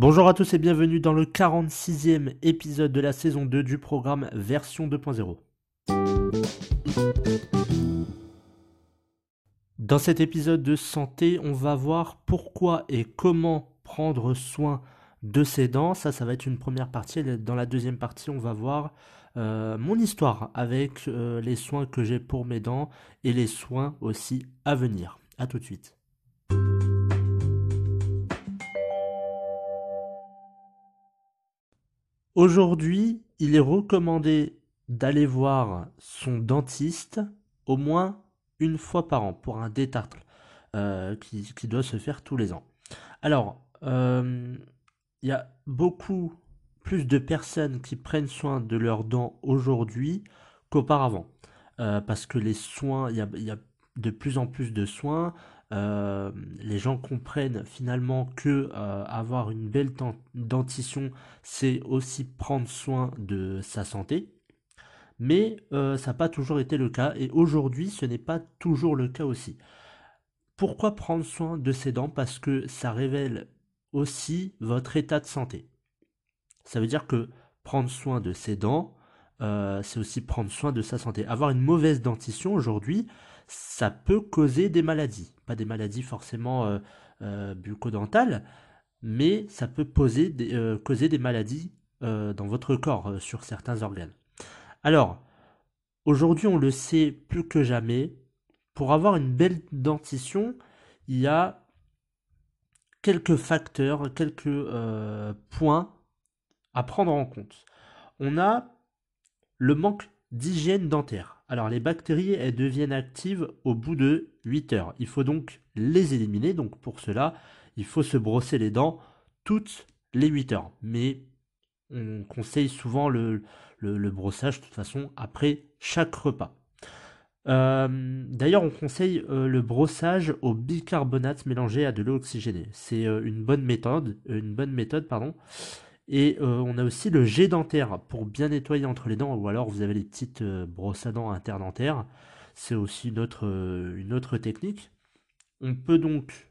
Bonjour à tous et bienvenue dans le 46e épisode de la saison 2 du programme version 2.0. Dans cet épisode de santé, on va voir pourquoi et comment prendre soin de ses dents. Ça, ça va être une première partie. Dans la deuxième partie, on va voir euh, mon histoire avec euh, les soins que j'ai pour mes dents et les soins aussi à venir. A tout de suite. Aujourd'hui, il est recommandé d'aller voir son dentiste au moins une fois par an pour un détartre euh, qui, doit se faire tous les ans. Alors, euh, il y a beaucoup plus de personnes qui prennent soin de leurs dents aujourd'hui qu'auparavant. Euh, parce que les soins, il y a, de plus en plus de soins. Euh, les gens comprennent finalement que euh, avoir une belle dentition, c'est aussi prendre soin de sa santé. Mais euh, ça n'a pas toujours été le cas et aujourd'hui ce n'est pas toujours le cas aussi. Pourquoi prendre soin de ses dents? Parce que ça révèle aussi votre état de santé. Ça veut dire que prendre soin de ses dents, c'est aussi prendre soin de sa santé. Avoir une mauvaise dentition aujourd'hui, ça peut causer des maladies. Pas des maladies forcément euh, euh bucco-dentales, mais ça peut euh, causer des maladies euh, dans votre corps sur certains organes. Alors, aujourd'hui, on le sait plus que jamais, pour avoir une belle dentition, il y a quelques facteurs, quelques points à prendre en compte. On a le manque d'hygiène dentaire. Alors les bactéries, elles deviennent actives au bout de 8 heures. Il faut donc les éliminer. Donc pour cela, il faut se brosser les dents toutes les 8 heures. Mais on conseille souvent le, brossage de toute façon après chaque repas. Euh, d'ailleurs, on conseille euh, le brossage au bicarbonate mélangé à de l'eau oxygénée. C'est euh, une bonne méthode, une bonne méthode, pardon. Et euh, on a aussi le jet dentaire pour bien nettoyer entre les dents, ou alors vous avez les petites euh, brosses à dents interdentaires. C'est aussi une autre, euh, une autre technique. On peut donc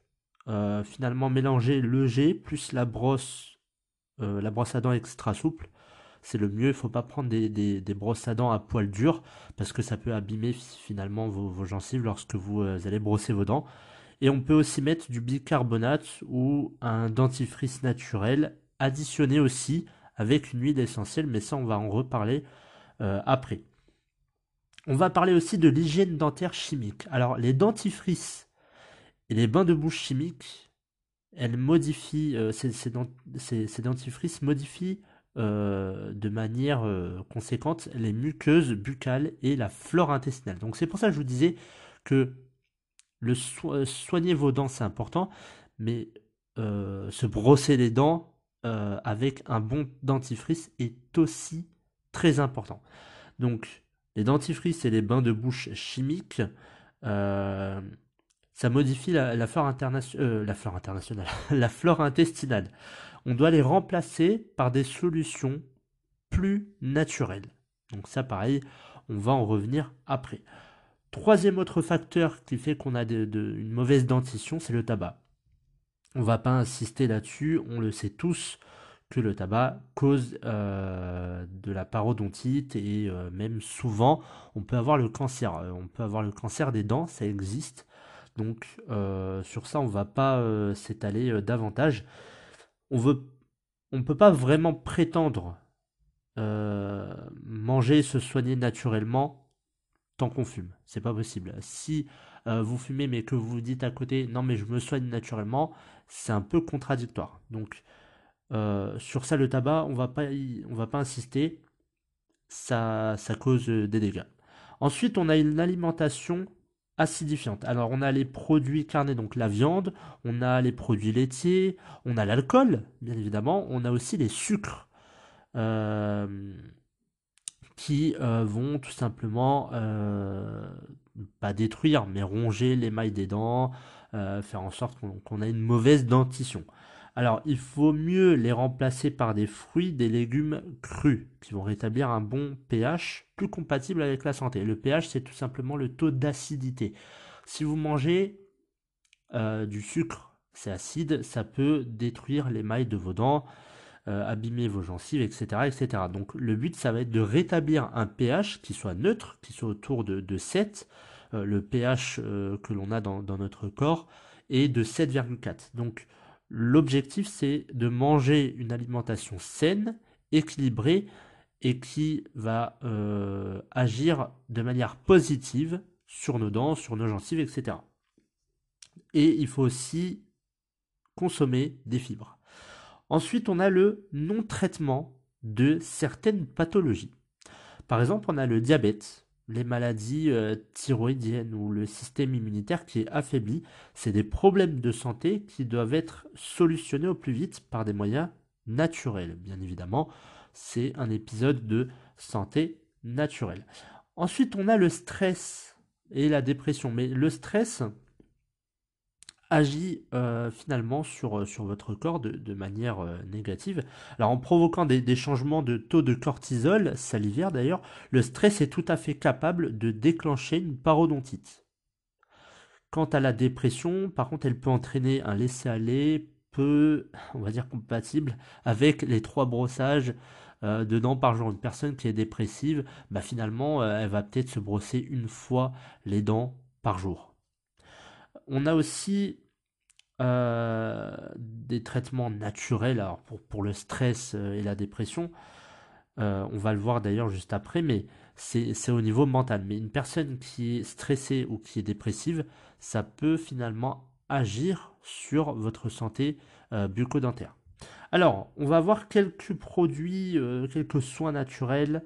finalement mélanger le jet plus la brosse, la brosse à dents extra souple. C'est le mieux, il ne faut pas prendre des, brosses à dents à poil dur parce que ça peut abîmer finalement vos, vos gencives lorsque vous allez brosser vos dents. Et on peut aussi mettre du bicarbonate ou un dentifrice naturel additionner aussi avec une huile essentielle, mais ça on va en reparler euh, après. On va parler aussi de l'hygiène dentaire chimique. Alors les dentifrices et les bains de bouche chimiques, elles modifient, euh, ces, dentifrices modifient euh, de manière conséquente les muqueuses buccales et la flore intestinale. Donc c'est pour ça que je vous disais que le soigner vos dents c'est important, mais se brosser les dents euh, avec un bon dentifrice est aussi très important. Donc, les dentifrices et les bains de bouche chimiques, euh, ça modifie la, flore euh, flore internationale, la flore intestinale. On doit les remplacer par des solutions plus naturelles. Donc ça, pareil, on va en revenir après. Troisième autre facteur qui fait qu'on a une mauvaise dentition, c'est le tabac. On va pas insister là-dessus, on le sait tous que le tabac cause euh, de la parodontite et euh, même souvent on peut avoir le cancer. Euh, on peut avoir le cancer des dents, ça existe. Donc sur ça on va pas s'étaler davantage. On veut, on peut pas vraiment prétendre manger, se soigner naturellement tant qu'on fume. C'est pas possible. Si euh, vous fumez mais que vous vous dites à côté non mais je me soigne naturellement, c'est un peu contradictoire. Donc euh, sur ça le tabac, on va pas on va pas insister, ça, ça cause des dégâts. Ensuite, on a une alimentation acidifiantes. Alors on a les produits carnés, donc la viande, on a les produits laitiers, on a l'alcool, bien évidemment, on a aussi les sucres. Euh, qui euh, vont tout simplement euh, pas détruire, mais ronger l'émail des dents, faire en sorte qu'on ait une mauvaise dentition. Alors, il faut mieux les remplacer par des fruits, des légumes crus, qui vont rétablir un bon pH plus compatible avec la santé. Le pH, c'est tout simplement le taux d'acidité. Si vous mangez euh, du sucre, c'est acide, ça peut détruire l'émail de vos dents, euh, abîmer vos gencives, etc., etc. Donc, le but, ça va être de rétablir un pH qui soit neutre, qui soit autour de, 7, euh, le pH que l'on a dans, notre corps, est de 7,4. Donc, L'objectif, c'est de manger une alimentation saine, équilibrée et qui va euh, agir de manière positive sur nos dents, sur nos gencives, etc. Et il faut aussi consommer des fibres. Ensuite, on a le non-traitement de certaines pathologies. Par exemple, on a le diabète, les maladies euh, thyroïdiennes ou le système immunitaire qui est affaibli. C'est des problèmes de santé qui doivent être solutionnés au plus vite par des moyens naturels. Bien évidemment, c'est un épisode de santé naturelle. Ensuite, on a le stress et la dépression. Mais le stress, agit euh, finalement sur, euh, sur votre corps de, manière euh, négative. Alors en provoquant des, changements de taux de cortisol, salivaire d'ailleurs, le stress est tout à fait capable de déclencher une parodontite. Quant à la dépression, par contre, elle peut entraîner un laisser-aller peu, on va dire, compatible avec les trois brossages de dents par jour. Une personne qui est dépressive, bah, finalement, elle va peut-être se brosser une fois les dents par jour. On a aussi euh, des traitements naturels pour, le stress euh, et la dépression. Euh, on va le voir d'ailleurs juste après, mais c'est au niveau mental. Mais une personne qui est stressée ou qui est dépressive, ça peut finalement agir sur votre santé bucco-dentaire. Alors, on va voir quelques produits, quelques soins naturels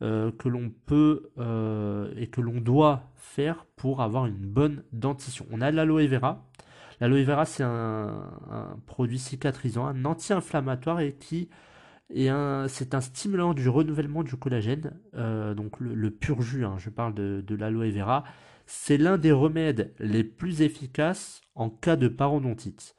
euh, que l'on peut euh, et que l'on doit faire pour avoir une bonne dentition. On a l'aloe vera. L'aloe vera, c'est un, produit cicatrisant, un anti-inflammatoire et qui est un, c'est un stimulant du renouvellement du collagène. Euh, donc le, pur jus, hein, je parle de, de l'aloe vera. C'est l'un des remèdes les plus efficaces en cas de parodontite.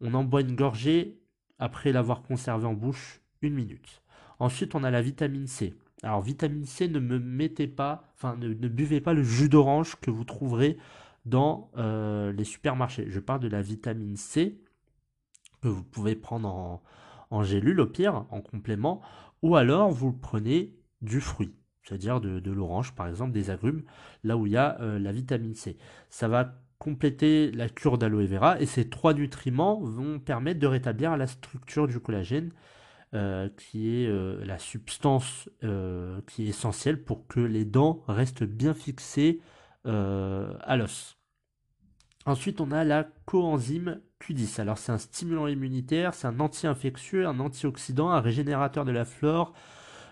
On en boit une gorgée après l'avoir conservé en bouche une minute. Ensuite, on a la vitamine C. Alors vitamine C, ne me mettez pas, enfin ne, buvez pas le jus d'orange que vous trouverez dans euh, les supermarchés. Je parle de la vitamine C que vous pouvez prendre en, en gélule au pire, en complément, ou alors vous prenez du fruit, c'est-à-dire de, l'orange par exemple, des agrumes, là où il y a euh, la vitamine C. Ça va compléter la cure d'aloe vera et ces trois nutriments vont permettre de rétablir la structure du collagène euh, qui est euh, la substance euh, qui est essentielle pour que les dents restent bien fixées à l'os. Ensuite, on a la coenzyme Q10. Alors, c'est un stimulant immunitaire, c'est un anti-infectieux, un antioxydant, un régénérateur de la flore,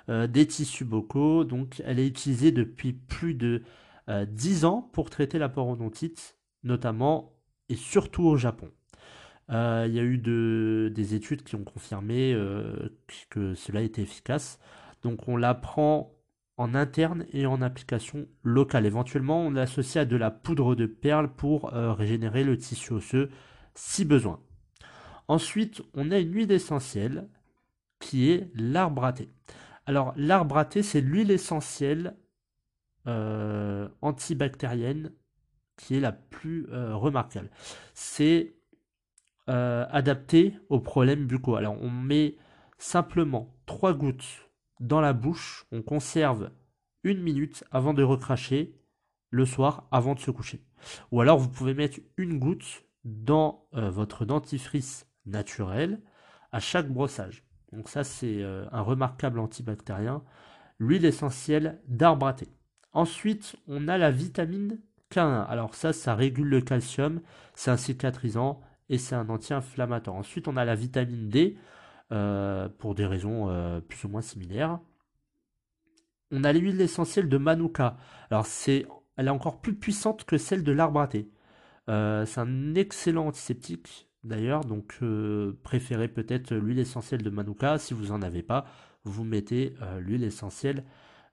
des tissus vocaux. Donc, elle est utilisée depuis plus de 10 ans pour traiter la parodontite, notamment et surtout au Japon. Euh, il y a eu des études qui ont confirmé euh, que cela était efficace. Donc on la prend en interne et en application locale. Éventuellement, on l'associe à de la poudre de perles pour euh, régénérer le tissu osseux si besoin. Ensuite, on a une huile essentielle qui est l'arbre à thé. Alors, l'arbre à thé, c'est l'huile essentielle antibactérienne qui est la plus remarquable. C'est euh, adapté aux problèmes buccaux. Alors on met simplement 3 gouttes dans la bouche, on conserve une minute avant de recracher le soir avant de se coucher. Ou alors vous pouvez mettre une goutte dans euh, votre dentifrice naturel à chaque brossage. Donc ça c'est euh, un remarquable antibactérien. L'huile essentielle d'arbre à. Ensuite, on a la vitamine K1. Alors ça, ça régule le calcium, c'est un cicatrisant et c'est un anti-inflammatoire. Ensuite, on a la vitamine D euh, pour des raisons euh, plus ou moins similaires. On a l'huile essentielle de Manuka. Alors, elle est encore plus puissante que celle de l'arbre à. Euh, c'est un excellent antiseptique d'ailleurs, donc préférez peut-être l'huile essentielle de Manuka. Si vous n'en avez pas, vous mettez l'huile essentielle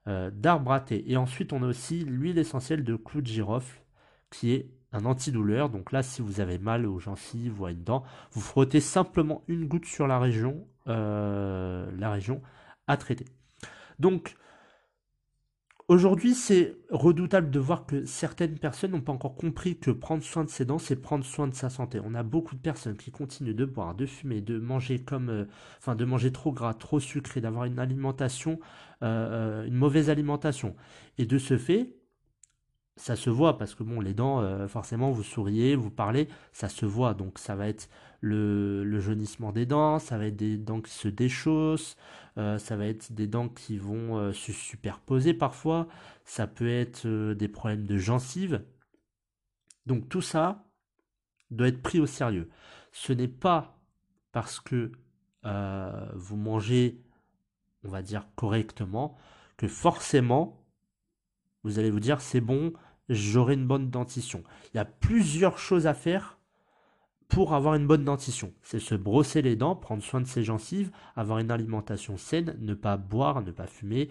d'arbre à. Et ensuite, on a aussi l'huile essentielle de clou de girofle qui est un antidouleur. Donc là, si vous avez mal aux gencives ou à une dent, vous frottez simplement une goutte sur la région, la région à traiter. Donc, Aujourd'hui, c'est redoutable de voir que certaines personnes n'ont pas encore compris que prendre soin de ses dents, c'est prendre soin de sa santé. On a beaucoup de personnes qui continuent de boire, de fumer, de manger comme, euh, enfin, de manger trop gras, trop sucré, d'avoir une alimentation, euh, euh, une mauvaise alimentation. Et de ce fait, ça se voit parce que bon, les dents, forcément, vous souriez, vous parlez, ça se voit. Donc, ça va être le, jaunissement des dents, ça va être des dents qui se déchaussent, euh, ça va être des dents qui vont euh, se superposer parfois, ça peut être euh, des problèmes de gencives. Donc tout ça doit être pris au sérieux. Ce n'est pas parce que vous mangez, on va dire, correctement, que forcément, vous allez vous dire, c'est bon, j'aurai une bonne dentition. Il y a plusieurs choses à faire pour avoir une bonne dentition. C'est se brosser les dents, prendre soin de ses gencives, avoir une alimentation saine, ne pas boire, ne pas fumer,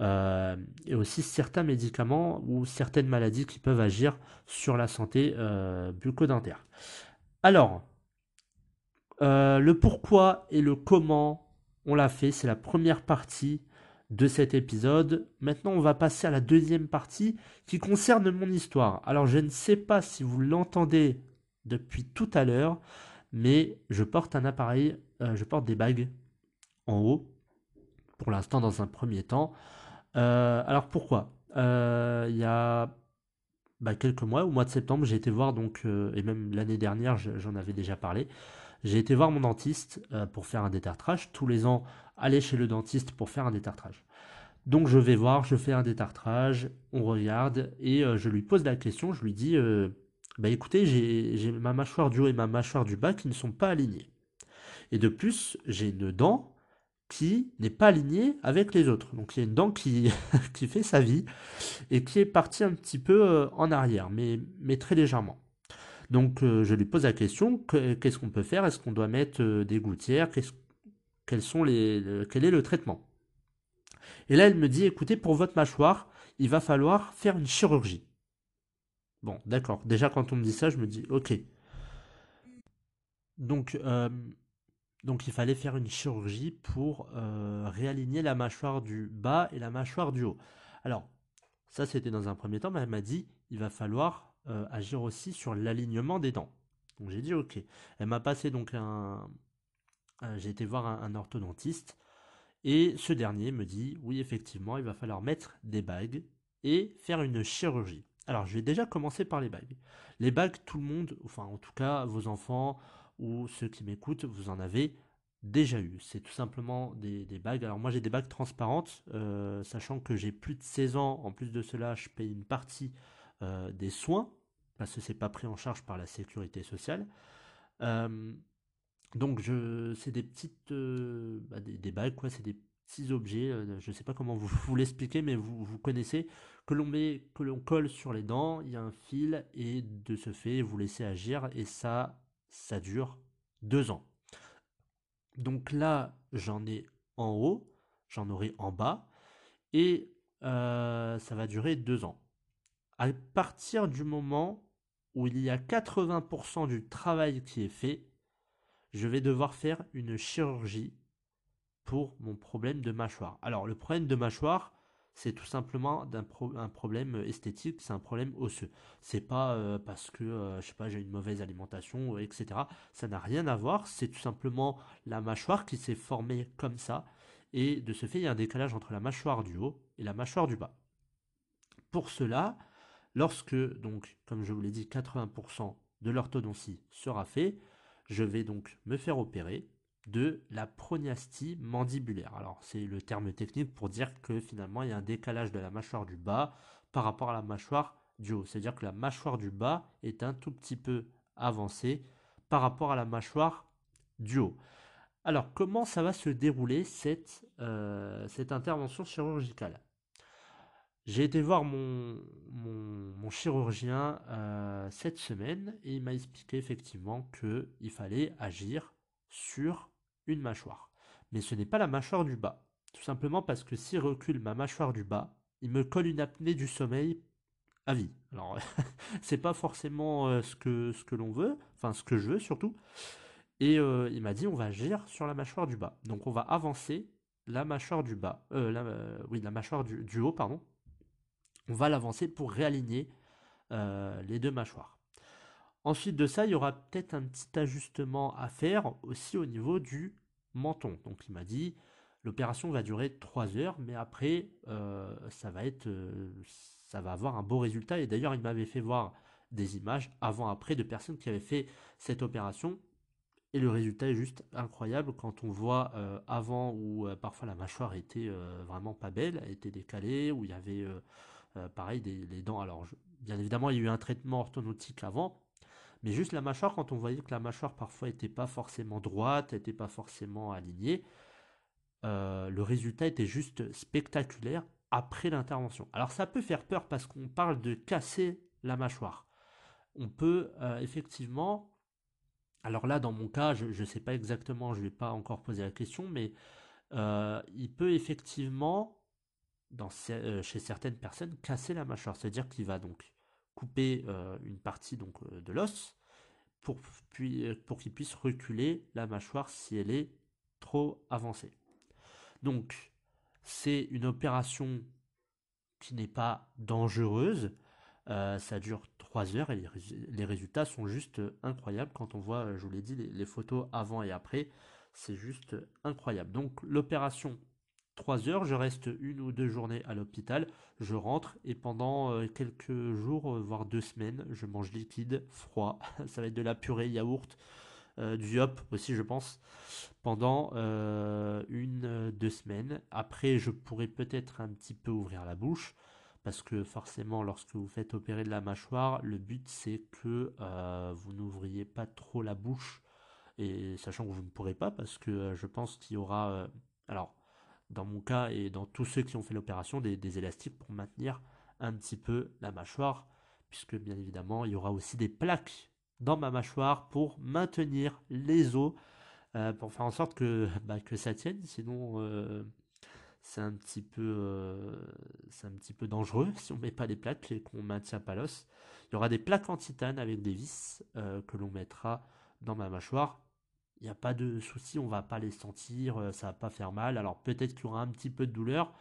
euh, et aussi certains médicaments ou certaines maladies qui peuvent agir sur la santé euh, bucco-dentaire. Alors, euh, le pourquoi et le comment on l'a fait, c'est la première partie de cet épisode. Maintenant, on va passer à la deuxième partie qui concerne mon histoire. Alors, je ne sais pas si vous l'entendez depuis tout à l'heure, mais je porte un appareil, euh, je porte des bagues en haut, pour l'instant dans un premier temps. Euh, alors pourquoi? Euh, Il y a bah, quelques mois, au mois de septembre, j'ai été voir, donc, et même l'année dernière, j'en avais déjà parlé, j'ai été voir mon dentiste pour faire un détartrage. Tous les ans, aller chez le dentiste pour faire un détartrage. Donc je vais voir, je fais un détartrage, on regarde, et je lui pose la question, je lui dis bah écoutez, j'ai ma mâchoire du haut et ma mâchoire du bas qui ne sont pas alignées. Et de plus, j'ai une dent qui n'est pas alignée avec les autres. Donc il y a une dent qui, fait sa vie et qui est partie un petit peu euh, en arrière, mais très légèrement. Donc euh, je lui pose la question, qu'est-ce qu'on peut faire? Est-ce qu'on doit mettre euh, des gouttières? Quels sont les, Quel est le traitement? Et là, elle me dit, écoutez, pour votre mâchoire, il va falloir faire une chirurgie. Bon, d'accord. Déjà, quand on me dit ça, je me dis, ok. Donc, euh, donc il fallait faire une chirurgie pour réaligner la mâchoire du bas et la mâchoire du haut. Alors, ça, c'était dans un premier temps, mais elle m'a dit, il va falloir euh, agir aussi sur l'alignement des dents. Donc, j'ai dit, ok. Elle m'a passé donc un... j'ai été voir un orthodontiste. Et ce dernier me dit, oui, effectivement, il va falloir mettre des bagues et faire une chirurgie. Alors, je vais déjà commencer par les bagues. Les bagues, tout le monde, enfin en tout cas vos enfants ou ceux qui m'écoutent, vous en avez déjà eu. C'est tout simplement des, bagues. Alors moi j'ai des bagues transparentes, euh, sachant que j'ai plus de 16 ans. En plus de cela, je paye une partie euh, des soins, parce que c'est pas pris en charge par la sécurité sociale. Euh, donc je, c'est des petites, bah, des, des, bagues quoi, c'est des petits objets, euh, je sais pas comment vous, vous l'expliquer, mais vous, vous connaissez, que l'on met, que l'on colle sur les dents, il y a un fil, et de ce fait, vous laissez agir, et ça, ça dure deux ans. Donc là, j'en ai en haut, j'en aurai en bas, et euh, ça va durer deux ans. À partir du moment où il y a 80% du travail qui est fait, je vais devoir faire une chirurgie pour mon problème de mâchoire. Alors le problème de mâchoire, c'est tout simplement un, problème esthétique, c'est un problème osseux. C'est pas euh, parce que euh, je sais pas j'ai une mauvaise alimentation, etc. Ça n'a rien à voir. C'est tout simplement la mâchoire qui s'est formée comme ça, et de ce fait il y a un décalage entre la mâchoire du haut et la mâchoire du bas. Pour cela, lorsque donc comme je vous l'ai dit, 80% de l'orthodontie sera fait, je vais donc me faire opérer de la proniastie mandibulaire. Alors c'est le terme technique pour dire que finalement il y a un décalage de la mâchoire du bas par rapport à la mâchoire du haut. C'est-à-dire que la mâchoire du bas est un tout petit peu avancée par rapport à la mâchoire du haut. Alors comment ça va se dérouler cette, euh, cette intervention chirurgicale? J'ai été voir mon, mon, chirurgien euh, cette semaine et il m'a expliqué effectivement qu'il fallait agir sur une mâchoire. Mais ce n'est pas la mâchoire du bas. Tout simplement parce que s'il recule ma mâchoire du bas, il me colle une apnée du sommeil à vie. Alors, c'est pas forcément euh, ce que, ce que l'on veut, enfin ce que je veux surtout. Et euh, il m'a dit on va agir sur la mâchoire du bas. Donc on va avancer la mâchoire du bas, euh, oui la mâchoire du haut pardon, on va l'avancer pour réaligner euh, les deux mâchoires. Ensuite de ça, il y aura peut-être un petit ajustement à faire aussi au niveau du menton. Donc il m'a dit, l'opération va durer 3 heures, mais après, euh, ça va être, euh, ça va avoir un beau résultat. Et d'ailleurs, il m'avait fait voir des images avant-après de personnes qui avaient fait cette opération. Et le résultat est juste incroyable quand on voit avant où parfois la mâchoire était vraiment pas belle, elle était décalée, où il y avait euh, pareil, les dents. Alors, bien évidemment, il y a eu un traitement orthodontique avant, mais juste la mâchoire, quand on voyait que la mâchoire parfois n'était pas forcément droite, n'était pas forcément alignée, euh, le résultat était juste spectaculaire après l'intervention. Alors ça peut faire peur parce qu'on parle de casser la mâchoire. On peut euh, effectivement, alors là dans mon cas, je ne sais pas exactement, je ne vais pas encore poser la question, mais il peut effectivement euh, chez certaines personnes, casser la mâchoire. C'est-à-dire qu'il va donc couper euh, une partie donc, euh, de l'os pour, pour qu'il puisse reculer la mâchoire si elle est trop avancée. Donc, c'est une opération qui n'est pas dangereuse. ça dure 3 heures et les, résultats sont juste incroyables. Quand on voit, je vous l'ai dit, les photos avant et après, c'est juste incroyable. Donc, l'opération 3 heures, je reste une ou deux journées à l'hôpital, je rentre et pendant euh, quelques jours, euh, voire deux semaines, je mange liquide, froid, ça va être de la purée, yaourt, euh, du hop aussi je pense, pendant une, deux semaines. Après, je pourrais peut-être un petit peu ouvrir la bouche, parce que forcément, lorsque vous faites opérer de la mâchoire, le but c'est que vous n'ouvriez pas trop la bouche, et sachant que vous ne pourrez pas, parce que je pense qu'il y aura... alors, dans mon cas et dans tous ceux qui ont fait l'opération, des, élastiques pour maintenir un petit peu la mâchoire, puisque bien évidemment, il y aura aussi des plaques dans ma mâchoire pour maintenir les os, euh, pour faire en sorte que, bah, que ça tienne, sinon euh, c'est un petit peu euh, un petit peu dangereux si on met pas des plaques et qu'on maintient pas l'os. Il y aura des plaques en titane avec des vis que l'on mettra dans ma mâchoire il n'y a pas de souci, on va pas les sentir, euh, ça va pas faire mal. Alors peut-être qu'il y aura un petit peu de douleur,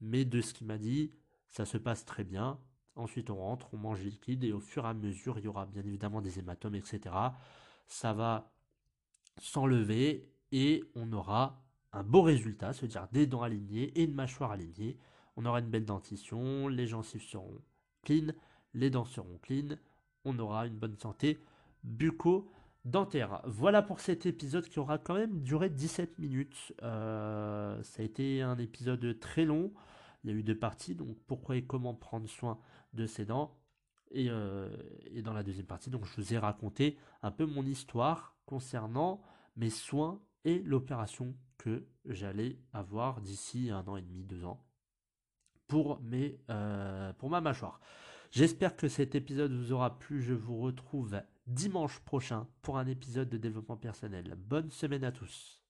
mais de ce qu'il m'a dit, ça se passe très bien. Ensuite on rentre, on mange liquide et au fur et à mesure il y aura bien évidemment des hématomes, etc. Ça va s'enlever et on aura un beau résultat, c'est-à-dire des dents alignées et une mâchoire alignée. On aura une belle dentition, les gencives seront clean, les dents seront clean, on aura une bonne santé bucco dentaire. Voilà pour cet épisode qui aura quand même duré 17 minutes. Euh, ça a été un épisode très long. Il y a eu deux parties, donc pourquoi et comment prendre soin de ses dents. Et, euh, et, dans la deuxième partie, donc je vous ai raconté un peu mon histoire concernant mes soins et l'opération que j'allais avoir d'ici un an et demi, deux ans pour, mes, euh, pour ma mâchoire. J'espère que cet épisode vous aura plu. Je vous retrouve dimanche prochain pour un épisode de développement personnel. Bonne semaine à tous.